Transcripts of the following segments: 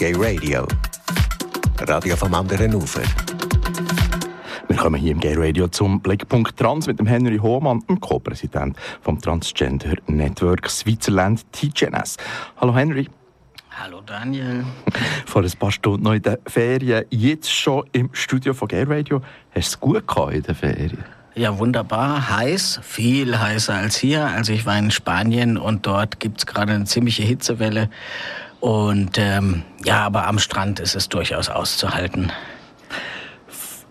Gay Radio. Radio vom anderen Ufer. Wir kommen hier im Gay Radio zum Blickpunkt Trans mit dem Henry Hohmann, dem Co-Präsident vom Transgender Network Switzerland TGNS. Hallo Henry. Hallo Daniel. Vor ein paar Stunden noch in den Ferien, jetzt schon im Studio von Gay Radio. Hast du es gut gehabt in den Ferien? Ja, wunderbar. Heiß, viel heißer als hier. Also ich war in Spanien und dort gibt es gerade eine ziemliche Hitzewelle. Und ähm, ja, aber am Strand ist es durchaus auszuhalten.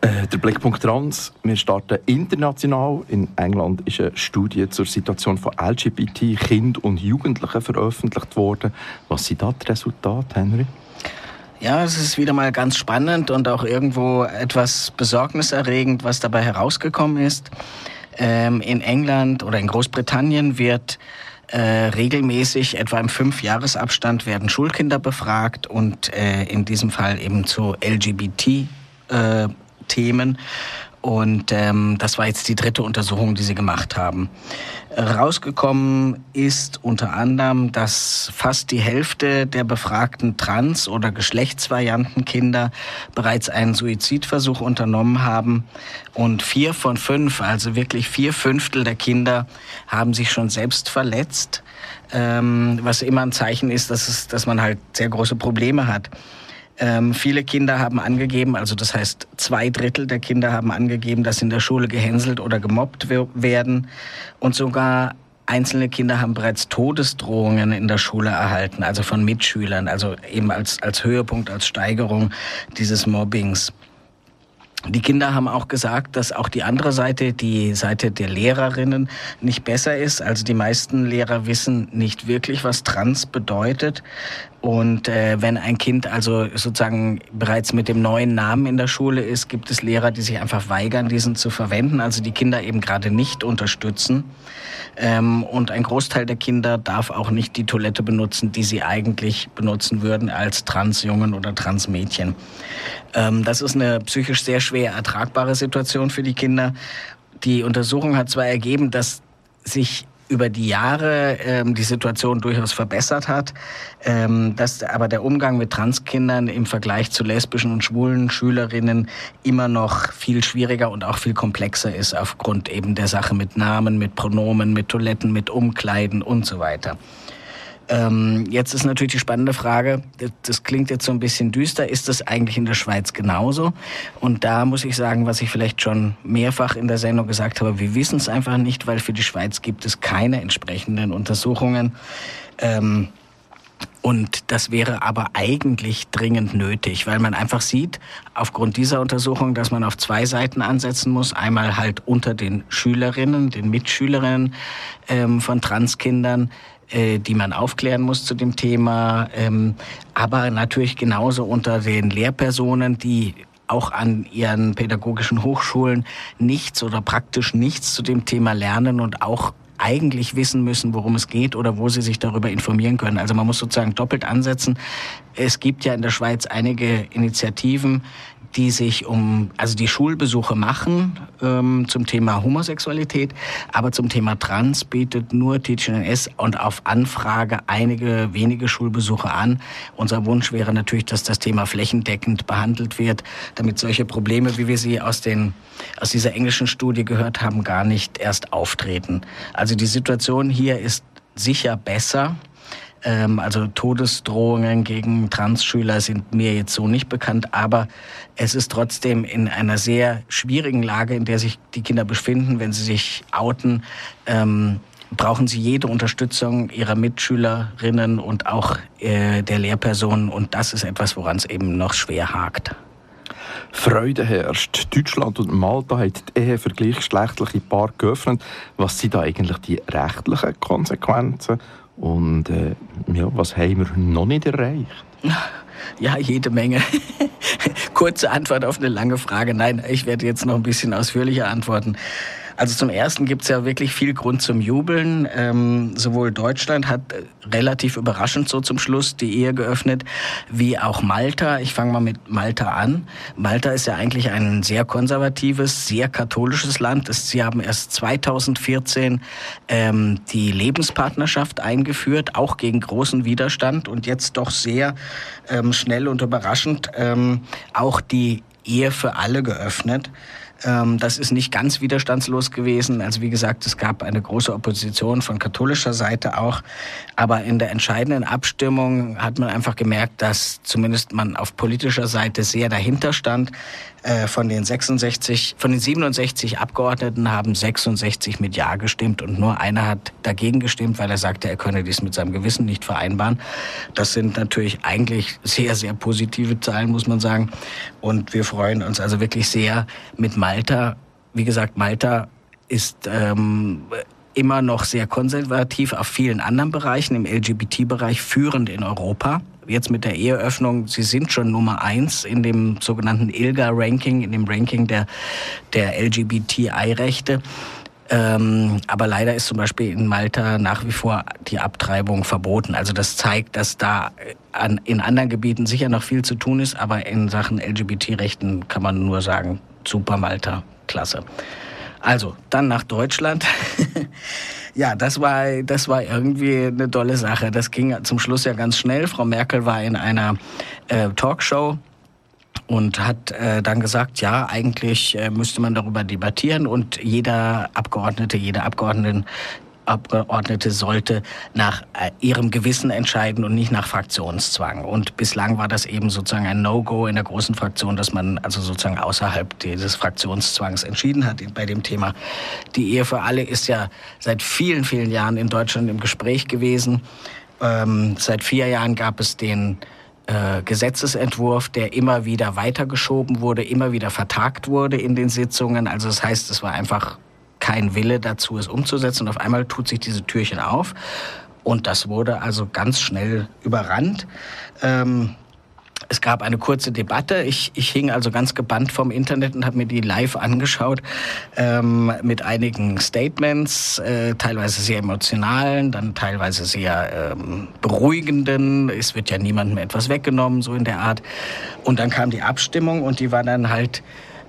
Äh, der Blickpunkt Trans. Wir starten international. In England ist eine Studie zur Situation von LGBT Kindern und Jugendlichen veröffentlicht worden. Was sind da die Resultate, Henry? Ja, es ist wieder mal ganz spannend und auch irgendwo etwas besorgniserregend, was dabei herausgekommen ist. Ähm, in England oder in Großbritannien wird äh, regelmäßig, etwa im Fünfjahresabstand, werden Schulkinder befragt und äh, in diesem Fall eben zu LGBT-Themen. Und ähm, das war jetzt die dritte Untersuchung, die sie gemacht haben. Rausgekommen ist unter anderem, dass fast die Hälfte der befragten Trans- oder Geschlechtsvariantenkinder bereits einen Suizidversuch unternommen haben. Und vier von fünf, also wirklich vier Fünftel der Kinder, haben sich schon selbst verletzt. Ähm, was immer ein Zeichen ist, dass, es, dass man halt sehr große Probleme hat. Ähm, viele Kinder haben angegeben, also das heißt zwei Drittel der Kinder haben angegeben, dass in der Schule gehänselt oder gemobbt werden. Und sogar einzelne Kinder haben bereits Todesdrohungen in der Schule erhalten, also von Mitschülern, also eben als, als Höhepunkt, als Steigerung dieses Mobbings. Die Kinder haben auch gesagt, dass auch die andere Seite, die Seite der Lehrerinnen, nicht besser ist. Also die meisten Lehrer wissen nicht wirklich, was Trans bedeutet. Und äh, wenn ein Kind also sozusagen bereits mit dem neuen Namen in der Schule ist, gibt es Lehrer, die sich einfach weigern, diesen zu verwenden, also die Kinder eben gerade nicht unterstützen. Ähm, und ein Großteil der Kinder darf auch nicht die Toilette benutzen, die sie eigentlich benutzen würden als Transjungen oder Transmädchen. Ähm, das ist eine psychisch sehr schwer ertragbare Situation für die Kinder. Die Untersuchung hat zwar ergeben, dass sich über die Jahre ähm, die Situation durchaus verbessert hat, ähm, dass aber der Umgang mit Transkindern im Vergleich zu lesbischen und schwulen Schülerinnen immer noch viel schwieriger und auch viel komplexer ist aufgrund eben der Sache mit Namen, mit Pronomen, mit Toiletten, mit Umkleiden und so weiter. Ähm, jetzt ist natürlich die spannende Frage, das, klingt jetzt so ein bisschen düster, ist das eigentlich in der Schweiz genauso? Und da muss ich sagen, was ich vielleicht schon mehrfach in der Sendung gesagt habe, wir wissen es einfach nicht, weil für die Schweiz gibt es keine entsprechenden Untersuchungen. Ähm, und das wäre aber eigentlich dringend nötig, weil man einfach sieht, aufgrund dieser Untersuchung, dass man auf zwei Seiten ansetzen muss. Einmal halt unter den Schülerinnen, den Mitschülerinnen ähm, von Transkindern, die man aufklären muss zu dem Thema, ähm, aber natürlich genauso unter den Lehrpersonen, die auch an ihren pädagogischen Hochschulen nichts oder praktisch nichts zu dem Thema lernen und auch eigentlich wissen müssen, worum es geht oder wo sie sich darüber informieren können. Also man muss sozusagen doppelt ansetzen. Es gibt ja in der Schweiz einige Initiativen, die sich um, also die Schulbesuche machen ähm, zum Thema Homosexualität, aber zum Thema Trans bietet nur TGNS und auf Anfrage einige wenige Schulbesuche an. Unser Wunsch wäre natürlich, dass das Thema flächendeckend behandelt wird, damit solche Probleme, wie wir sie aus, den, aus dieser englischen Studie gehört haben, gar nicht erst auftreten. Also die Situation hier ist sicher besser ähm, also Todesdrohungen gegen Transschüler sind mir jetzt so nicht bekannt, aber es ist trotzdem in einer sehr schwierigen Lage, in der sich die Kinder befinden, wenn sie sich outen. Ähm, brauchen sie jede Unterstützung ihrer Mitschülerinnen und auch äh, der Lehrpersonen. Und das ist etwas, woran es eben noch schwer hakt. Freude herrscht. Deutschland und Malta haben die Ehe für gleichgeschlechtliche Paare geöffnet. Was sind da eigentlich die rechtlichen Konsequenzen und äh, ja, was haben wir noch nicht erreicht? Ja, jede Menge. Kurze Antwort auf eine lange Frage. Nein, ich werde jetzt noch ein bisschen ausführlicher antworten. Also zum Ersten gibt es ja wirklich viel Grund zum Jubeln. Ähm, sowohl Deutschland hat äh, relativ überraschend so zum Schluss die Ehe geöffnet, wie auch Malta. Ich fange mal mit Malta an. Malta ist ja eigentlich ein sehr konservatives, sehr katholisches Land. Sie haben erst 2014 ähm, die Lebenspartnerschaft eingeführt, auch gegen großen Widerstand und jetzt doch sehr ähm, schnell und überraschend ähm, auch die Ehe für alle geöffnet. Ähm, das ist nicht ganz widerstandslos gewesen. Also wie gesagt, es gab eine große Opposition von katholischer Seite auch. Aber in der entscheidenden Abstimmung hat man einfach gemerkt, dass zumindest man auf politischer Seite sehr dahinter stand. Äh, von den 66, von den 67 Abgeordneten haben 66 mit Ja gestimmt und nur einer hat dagegen gestimmt, weil er sagte, er könne dies mit seinem Gewissen nicht vereinbaren. Das sind natürlich eigentlich sehr, sehr positive Zahlen, muss man sagen. Und wir freuen uns also wirklich sehr mit Malta. Wie gesagt, Malta ist ähm, immer noch sehr konservativ auf vielen anderen Bereichen, im LGBT-Bereich führend in Europa jetzt mit der Eheöffnung, Sie sind schon Nummer eins in dem sogenannten ILGA-Ranking, in dem Ranking der, der LGBTI-Rechte. Ähm, aber leider ist zum Beispiel in Malta nach wie vor die Abtreibung verboten. Also das zeigt, dass da an, in anderen Gebieten sicher noch viel zu tun ist, aber in Sachen LGBT-Rechten kann man nur sagen, super Malta, klasse. Also, dann nach Deutschland. ja, das war, das war irgendwie eine tolle Sache. Das ging zum Schluss ja ganz schnell. Frau Merkel war in einer äh, Talkshow und hat äh, dann gesagt, ja, eigentlich äh, müsste man darüber debattieren und jeder Abgeordnete, jede Abgeordneten Abgeordnete sollte nach äh, ihrem Gewissen entscheiden und nicht nach Fraktionszwang. Und bislang war das eben sozusagen ein No-Go in der großen Fraktion, dass man also sozusagen außerhalb dieses Fraktionszwangs entschieden hat bei dem Thema. Die Ehe für alle ist ja seit vielen, vielen Jahren in Deutschland im Gespräch gewesen. Ähm, seit vier Jahren gab es den äh, Gesetzesentwurf, der immer wieder weitergeschoben wurde, immer wieder vertagt wurde in den Sitzungen. Also das heißt, es war einfach kein Wille dazu, es umzusetzen. Und auf einmal tut sich diese Türchen auf. Und das wurde also ganz schnell überrannt. Ähm, es gab eine kurze Debatte. Ich, ich hing also ganz gebannt vom Internet und habe mir die live angeschaut ähm, mit einigen Statements, äh, teilweise sehr emotionalen, dann teilweise sehr ähm, beruhigenden. Es wird ja niemandem etwas weggenommen, so in der Art. Und dann kam die Abstimmung und die war dann halt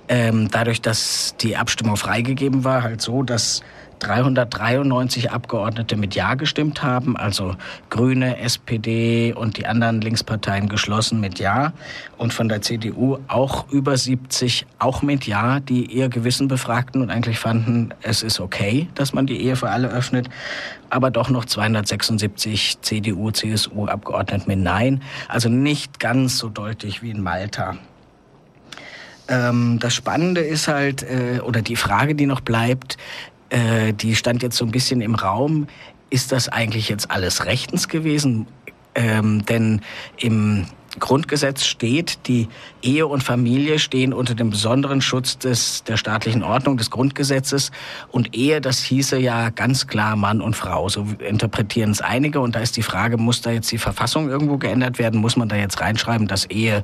ähm, dadurch, dass die Abstimmung freigegeben war, halt so, dass 393 Abgeordnete mit Ja gestimmt haben, also Grüne, SPD und die anderen Linksparteien geschlossen mit Ja und von der CDU auch über 70 auch mit Ja, die ihr Gewissen befragten und eigentlich fanden, es ist okay, dass man die Ehe für alle öffnet, aber doch noch 276 CDU, CSU Abgeordnete mit Nein, also nicht ganz so deutlich wie in Malta. Ähm, das Spannende ist halt, äh, oder die Frage, die noch bleibt, äh, die stand jetzt so ein bisschen im Raum, ist das eigentlich jetzt alles rechtens gewesen? Ähm, denn im Grundgesetz steht, die Ehe und Familie stehen unter dem besonderen Schutz des, der staatlichen Ordnung, des Grundgesetzes. Und Ehe, das hieße ja ganz klar Mann und Frau. So interpretieren es einige. Und da ist die Frage, muss da jetzt die Verfassung irgendwo geändert werden? Muss man da jetzt reinschreiben, dass Ehe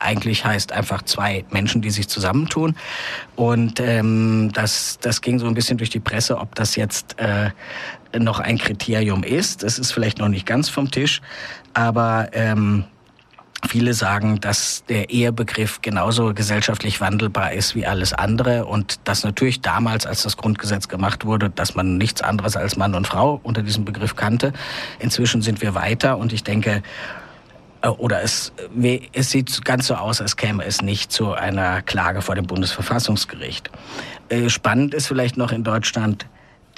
eigentlich heißt einfach zwei Menschen, die sich zusammentun. Und ähm, das, das ging so ein bisschen durch die Presse, ob das jetzt äh, noch ein Kriterium ist. Das ist vielleicht noch nicht ganz vom Tisch, aber ähm, Viele sagen, dass der Ehebegriff genauso gesellschaftlich wandelbar ist wie alles andere und dass natürlich damals, als das Grundgesetz gemacht wurde, dass man nichts anderes als Mann und Frau unter diesem Begriff kannte. Inzwischen sind wir weiter und ich denke, oder es, es sieht ganz so aus, als käme es nicht zu einer Klage vor dem Bundesverfassungsgericht. Äh, spannend ist vielleicht noch in Deutschland,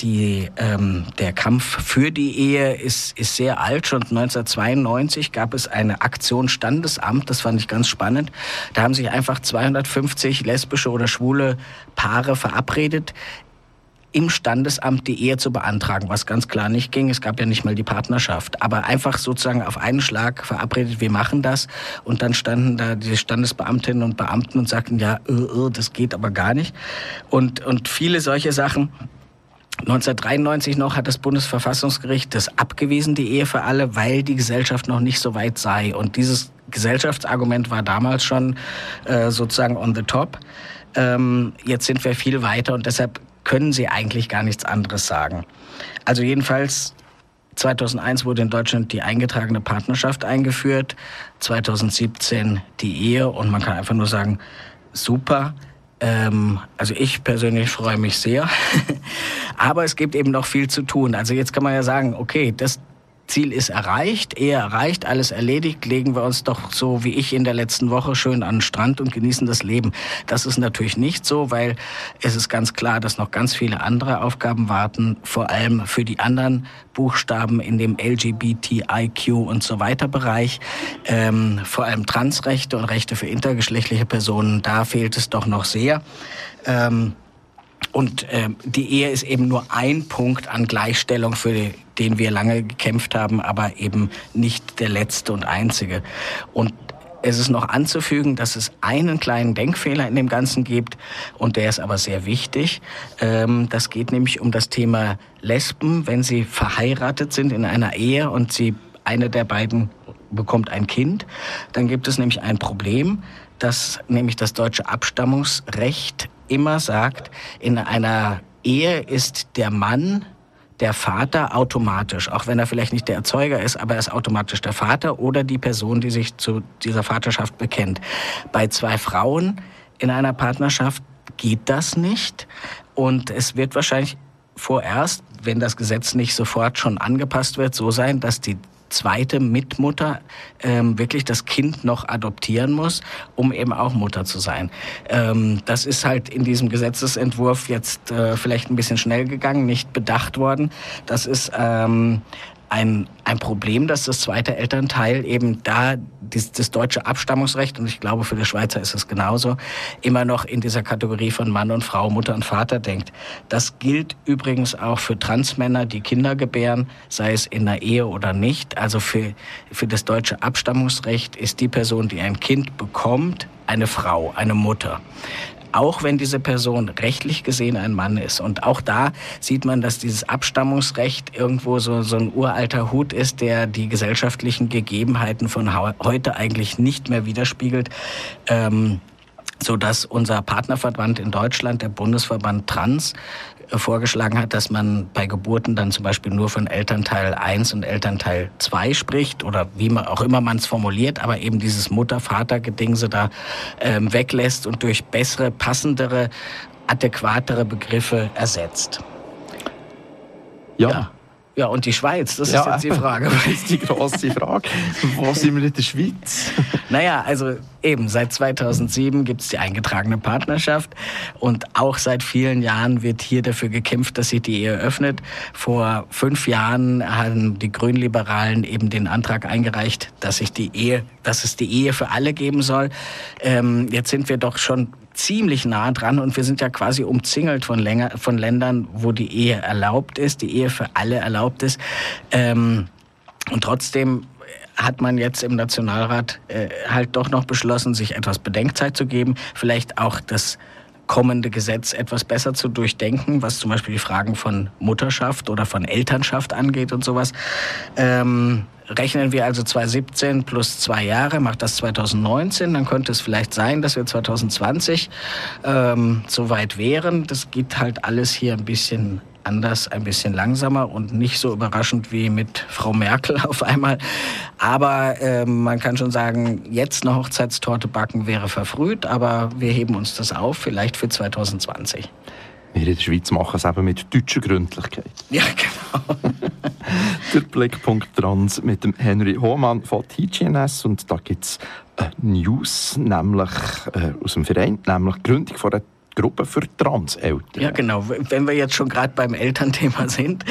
die, ähm, der Kampf für die Ehe ist, ist sehr alt. Schon 1992 gab es eine Aktion Standesamt, das fand ich ganz spannend. Da haben sich einfach 250 lesbische oder schwule Paare verabredet, im Standesamt die Ehe zu beantragen, was ganz klar nicht ging. Es gab ja nicht mal die Partnerschaft. Aber einfach sozusagen auf einen Schlag verabredet, wir machen das. Und dann standen da die Standesbeamtinnen und Beamten und sagten, ja, äh, äh, das geht aber gar nicht. Und, und viele solche Sachen. 1993 noch hat das Bundesverfassungsgericht das abgewiesen, die Ehe für alle, weil die Gesellschaft noch nicht so weit sei. Und dieses Gesellschaftsargument war damals schon äh, sozusagen on the top. Ähm, jetzt sind wir viel weiter und deshalb können sie eigentlich gar nichts anderes sagen. Also jedenfalls 2001 wurde in Deutschland die eingetragene Partnerschaft eingeführt, 2017 die Ehe und man kann einfach nur sagen, super. Ähm, also ich persönlich freue mich sehr. Aber es gibt eben noch viel zu tun. Also jetzt kann man ja sagen, okay, das, Ziel ist erreicht, eher erreicht, alles erledigt, legen wir uns doch so wie ich in der letzten Woche schön an den Strand und genießen das Leben. Das ist natürlich nicht so, weil es ist ganz klar, dass noch ganz viele andere Aufgaben warten, vor allem für die anderen Buchstaben in dem LGBTIQ und so weiter Bereich, ähm, vor allem Transrechte und Rechte für intergeschlechtliche Personen, da fehlt es doch noch sehr. Ähm, und äh, die Ehe ist eben nur ein Punkt an Gleichstellung, für den wir lange gekämpft haben, aber eben nicht der letzte und einzige. Und es ist noch anzufügen, dass es einen kleinen Denkfehler in dem Ganzen gibt und der ist aber sehr wichtig. Ähm, das geht nämlich um das Thema Lesben, wenn sie verheiratet sind in einer Ehe und sie eine der beiden bekommt ein Kind, dann gibt es nämlich ein Problem, dass nämlich das deutsche Abstammungsrecht immer sagt, in einer Ehe ist der Mann der Vater automatisch, auch wenn er vielleicht nicht der Erzeuger ist, aber er ist automatisch der Vater oder die Person, die sich zu dieser Vaterschaft bekennt. Bei zwei Frauen in einer Partnerschaft geht das nicht und es wird wahrscheinlich vorerst, wenn das Gesetz nicht sofort schon angepasst wird, so sein, dass die zweite Mitmutter ähm, wirklich das Kind noch adoptieren muss, um eben auch Mutter zu sein. Ähm, das ist halt in diesem Gesetzesentwurf jetzt äh, vielleicht ein bisschen schnell gegangen, nicht bedacht worden. Das ist ähm, ein, ein Problem, dass das zweite Elternteil eben da das, das deutsche Abstammungsrecht, und ich glaube für die Schweizer ist es genauso, immer noch in dieser Kategorie von Mann und Frau, Mutter und Vater denkt. Das gilt übrigens auch für Transmänner, die Kinder gebären, sei es in der Ehe oder nicht. Also für, für das deutsche Abstammungsrecht ist die Person, die ein Kind bekommt, eine Frau, eine Mutter auch wenn diese Person rechtlich gesehen ein Mann ist. Und auch da sieht man, dass dieses Abstammungsrecht irgendwo so, so ein uralter Hut ist, der die gesellschaftlichen Gegebenheiten von heute eigentlich nicht mehr widerspiegelt. Ähm, so dass unser Partnerverband in Deutschland, der Bundesverband Trans, vorgeschlagen hat, dass man bei Geburten dann zum Beispiel nur von Elternteil 1 und Elternteil 2 spricht oder wie man auch immer man es formuliert, aber eben dieses Mutter-Vater-Gedingse da ähm, weglässt und durch bessere, passendere, adäquatere Begriffe ersetzt. ja. ja. Ja, und die Schweiz, das ja, ist jetzt die Frage. Das ist die große Frage. Wo sind wir in der Schweiz? Naja, also eben, seit 2007 gibt es die eingetragene Partnerschaft und auch seit vielen Jahren wird hier dafür gekämpft, dass sich die Ehe öffnet. Vor fünf Jahren haben die Grünliberalen eben den Antrag eingereicht, dass sich die Ehe, dass es die Ehe für alle geben soll. Ähm, jetzt sind wir doch schon ziemlich nah dran und wir sind ja quasi umzingelt von, Länger, von Ländern, wo die Ehe erlaubt ist, die Ehe für alle erlaubt ist. Ähm, und trotzdem hat man jetzt im Nationalrat äh, halt doch noch beschlossen, sich etwas Bedenkzeit zu geben, vielleicht auch das kommende Gesetz etwas besser zu durchdenken, was zum Beispiel die Fragen von Mutterschaft oder von Elternschaft angeht und sowas. Ähm, Rechnen wir also 2017 plus zwei Jahre, macht das 2019, dann könnte es vielleicht sein, dass wir 2020 ähm, so weit wären. Das geht halt alles hier ein bisschen anders, ein bisschen langsamer und nicht so überraschend wie mit Frau Merkel auf einmal. Aber äh, man kann schon sagen, jetzt eine Hochzeitstorte backen wäre verfrüht, aber wir heben uns das auf, vielleicht für 2020. Wir in der Schweiz machen es eben mit deutscher Gründlichkeit. Ja, genau. der Blickpunkt Trans mit dem Henry Hohmann von TGNS und da gibt es News, nämlich äh, aus dem Verein, nämlich die Gründung von einer Gruppe für Transeltern. Ja, genau. Wenn wir jetzt schon gerade beim Elternthema sind.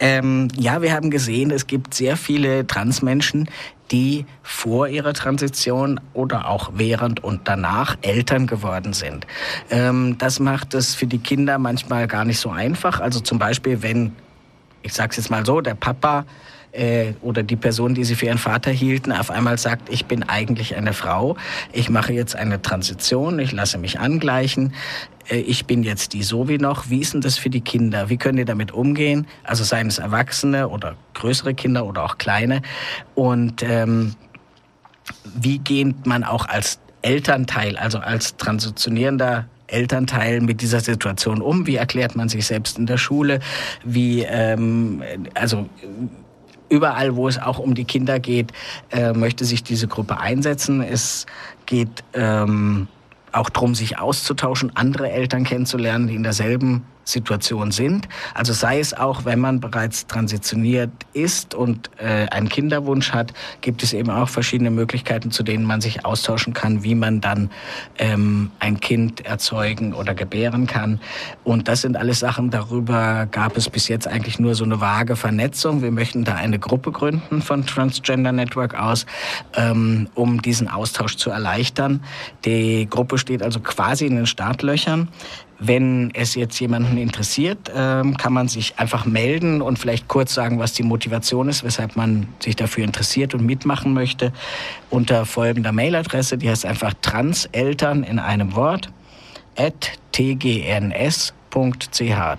Ähm, ja, wir haben gesehen, es gibt sehr viele Transmenschen, die vor ihrer Transition oder auch während und danach Eltern geworden sind. Ähm, das macht es für die Kinder manchmal gar nicht so einfach. Also zum Beispiel, wenn, ich sage es jetzt mal so, der Papa äh, oder die Person, die sie für ihren Vater hielten, auf einmal sagt, ich bin eigentlich eine Frau, ich mache jetzt eine Transition, ich lasse mich angleichen, äh, ich bin jetzt die so wie noch. Wie ist denn das für die Kinder? Wie können die damit umgehen? Also seien es Erwachsene oder größere Kinder oder auch kleine. Und ähm, wie geht man auch als Elternteil, also als transitionierender Elternteil mit dieser Situation um? Wie erklärt man sich selbst in der Schule? Wie, ähm, also überall, wo es auch um die Kinder geht, äh, möchte sich diese Gruppe einsetzen. Es geht ähm, auch darum, sich auszutauschen, andere Eltern kennenzulernen, die in derselben Situation sind. Also sei es auch, wenn man bereits transitioniert ist und äh, einen Kinderwunsch hat, gibt es eben auch verschiedene Möglichkeiten, zu denen man sich austauschen kann, wie man dann ähm, ein Kind erzeugen oder gebären kann. Und das sind alles Sachen, darüber gab es bis jetzt eigentlich nur so eine vage Vernetzung. Wir möchten da eine Gruppe gründen von Transgender Network aus, ähm, um diesen Austausch zu erleichtern. Die Gruppe steht also quasi in den Startlöchern. Wenn es jetzt jemanden interessiert, ähm, kann man sich einfach melden und vielleicht kurz sagen, was die Motivation ist, weshalb man sich dafür interessiert und mitmachen möchte. Unter folgender Mailadresse, die heißt einfach Transeltern in einem Wort, at tgns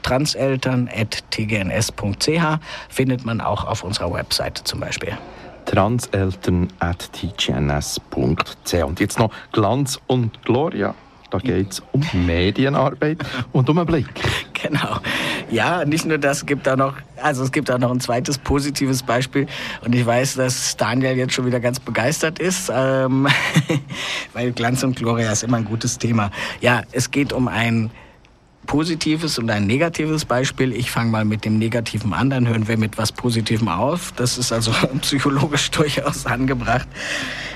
transeltern.tgns.ch findet man auch auf unserer Webseite zum Beispiel transeltern.tgns.ch Und jetzt noch Glanz und Gloria. Da geht es um Medienarbeit und um einen Blick. Genau. Ja, nicht nur das, gibt da noch, also es gibt auch noch ein zweites positives Beispiel. Und ich weiß, dass Daniel jetzt schon wieder ganz begeistert ist, ähm, weil Glanz und Gloria ist immer ein gutes Thema. Ja, es geht um ein positives und ein negatives Beispiel. Ich fange mal mit dem Negativen an, dann hören wir mit was Positivem auf. Das ist also psychologisch durchaus angebracht.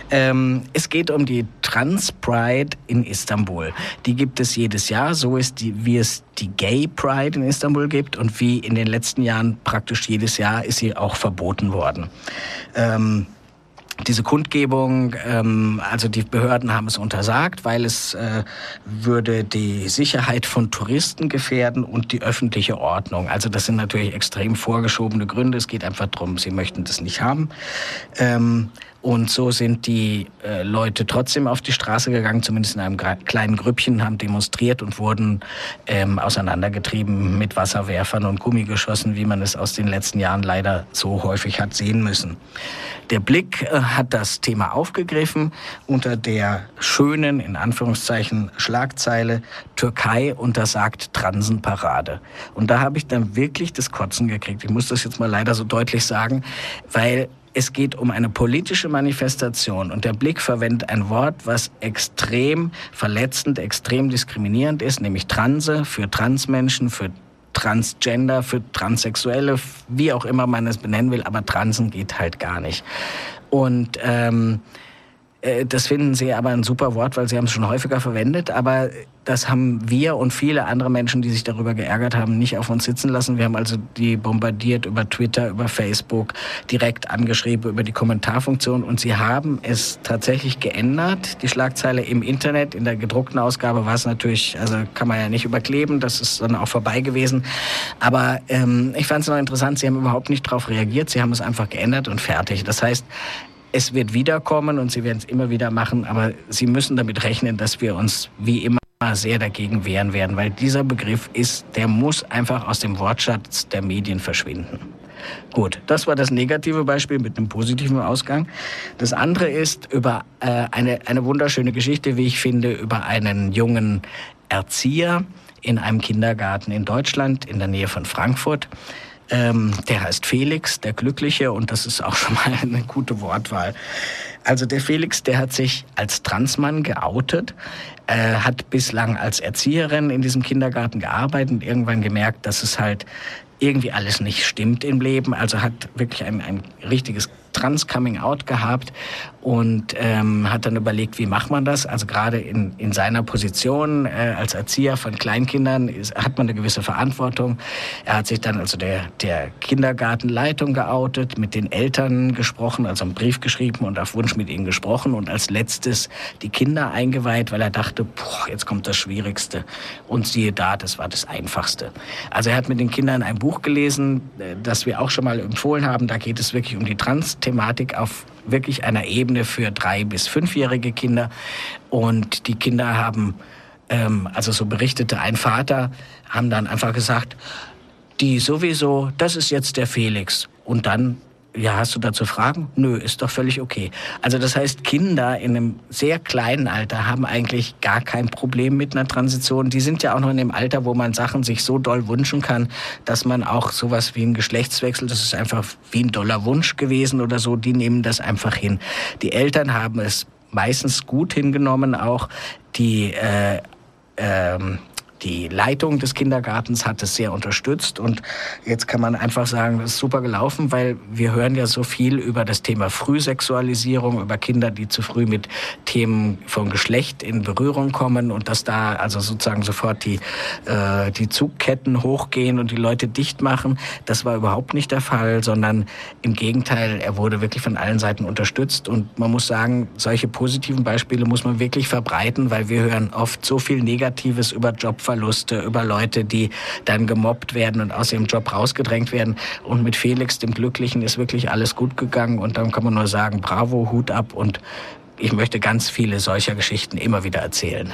Ähm, es geht um die Trans Pride in Istanbul. Die gibt es jedes Jahr, so ist die, wie es die Gay Pride in Istanbul gibt und wie in den letzten Jahren praktisch jedes Jahr ist sie auch verboten worden. Ähm, diese Kundgebung, ähm, also die Behörden haben es untersagt, weil es äh, würde die Sicherheit von Touristen gefährden und die öffentliche Ordnung. Also das sind natürlich extrem vorgeschobene Gründe. Es geht einfach darum, sie möchten das nicht haben. Ähm, und so sind die äh, Leute trotzdem auf die Straße gegangen, zumindest in einem kleinen Grüppchen, haben demonstriert und wurden ähm, auseinandergetrieben mit Wasserwerfern und Gummigeschossen, wie man es aus den letzten Jahren leider so häufig hat sehen müssen. Der Blick äh, hat das Thema aufgegriffen unter der schönen, in Anführungszeichen, Schlagzeile Türkei untersagt Transenparade. Und da habe ich dann wirklich das Kotzen gekriegt. Ich muss das jetzt mal leider so deutlich sagen, weil es geht um eine politische Manifestation und der Blick verwendet ein Wort, was extrem verletzend, extrem diskriminierend ist, nämlich Transe für Transmenschen, für Transgender, für Transsexuelle, wie auch immer man es benennen will, aber Transen geht halt gar nicht. Und ähm, äh, das finden Sie aber ein super Wort, weil Sie haben es schon häufiger verwendet. Aber das haben wir und viele andere Menschen, die sich darüber geärgert haben, nicht auf uns sitzen lassen. Wir haben also die bombardiert über Twitter, über Facebook, direkt angeschrieben über die Kommentarfunktion. Und sie haben es tatsächlich geändert, die Schlagzeile im Internet. In der gedruckten Ausgabe war es natürlich, also kann man ja nicht überkleben. Das ist dann auch vorbei gewesen. Aber ähm, ich fand es noch interessant, sie haben überhaupt nicht darauf reagiert. Sie haben es einfach geändert und fertig. Das heißt, es wird wiederkommen und sie werden es immer wieder machen, aber sie müssen damit rechnen, dass wir uns wie immer sehr dagegen wehren werden, weil dieser Begriff ist, der muss einfach aus dem Wortschatz der Medien verschwinden. Gut, das war das negative Beispiel mit einem positiven Ausgang. Das andere ist über äh, eine, eine wunderschöne Geschichte, wie ich finde, über einen jungen Erzieher in einem Kindergarten in Deutschland in der Nähe von Frankfurt. Ähm, der heißt Felix, der Glückliche, und das ist auch schon mal eine gute Wortwahl. Also der Felix, der hat sich als Transmann geoutet, äh, hat bislang als Erzieherin in diesem Kindergarten gearbeitet und irgendwann gemerkt, dass es halt irgendwie alles nicht stimmt im Leben. Also hat wirklich ein, ein richtiges Trans-Coming-out gehabt und ähm, hat dann überlegt, wie macht man das? Also gerade in, in seiner Position äh, als Erzieher von Kleinkindern ist, hat man eine gewisse Verantwortung. Er hat sich dann also der, der Kindergartenleitung geoutet, mit den Eltern gesprochen, also einen Brief geschrieben und auf Wunsch mit ihnen gesprochen und als letztes die Kinder eingeweiht, weil er dachte, boah, jetzt kommt das Schwierigste. Und siehe da, das war das Einfachste. Also er hat mit den Kindern ein Buch gelesen, äh, das wir auch schon mal empfohlen haben. Da geht es wirklich um die Trans-Thematik auf wirklich einer Ebene für drei bis fünfjährige Kinder. Und die Kinder haben, ähm, also so berichtete ein Vater, haben dann einfach gesagt, die sowieso, das ist jetzt der Felix. Und dann ja, hast du dazu Fragen? Nö, ist doch völlig okay. Also das heißt, Kinder in einem sehr kleinen Alter haben eigentlich gar kein Problem mit einer Transition. Die sind ja auch noch in dem Alter, wo man Sachen sich so doll wünschen kann, dass man auch sowas wie einen Geschlechtswechsel, das ist einfach wie ein doller Wunsch gewesen oder so, die nehmen das einfach hin. Die Eltern haben es meistens gut hingenommen, auch die äh, ähm, die Leitung des Kindergartens hat es sehr unterstützt und jetzt kann man einfach sagen, das ist super gelaufen, weil wir hören ja so viel über das Thema Frühsexualisierung, über Kinder, die zu früh mit Themen von Geschlecht in Berührung kommen und dass da also sozusagen sofort die, äh, die Zugketten hochgehen und die Leute dicht machen. Das war überhaupt nicht der Fall, sondern im Gegenteil, er wurde wirklich von allen Seiten unterstützt und man muss sagen, solche positiven Beispiele muss man wirklich verbreiten, weil wir hören oft so viel Negatives über Jobver Jobverluste, über Leute, die dann gemobbt werden und aus ihrem Job rausgedrängt werden. Und mit Felix, dem Glücklichen, ist wirklich alles gut gegangen. Und dann kann man nur sagen, bravo, Hut ab und ich möchte ganz viele solcher Geschichten immer wieder erzählen.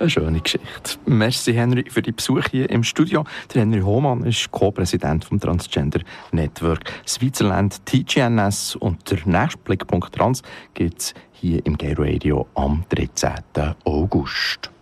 Eine schöne Geschichte. Merci, Henry, für die Besuch hier im Studio. Der Henry Hohmann ist Co-Präsident vom Transgender Network Switzerland TGNS und der nächste Blickpunkt Trans gibt es hier im Gay Radio am 13. August.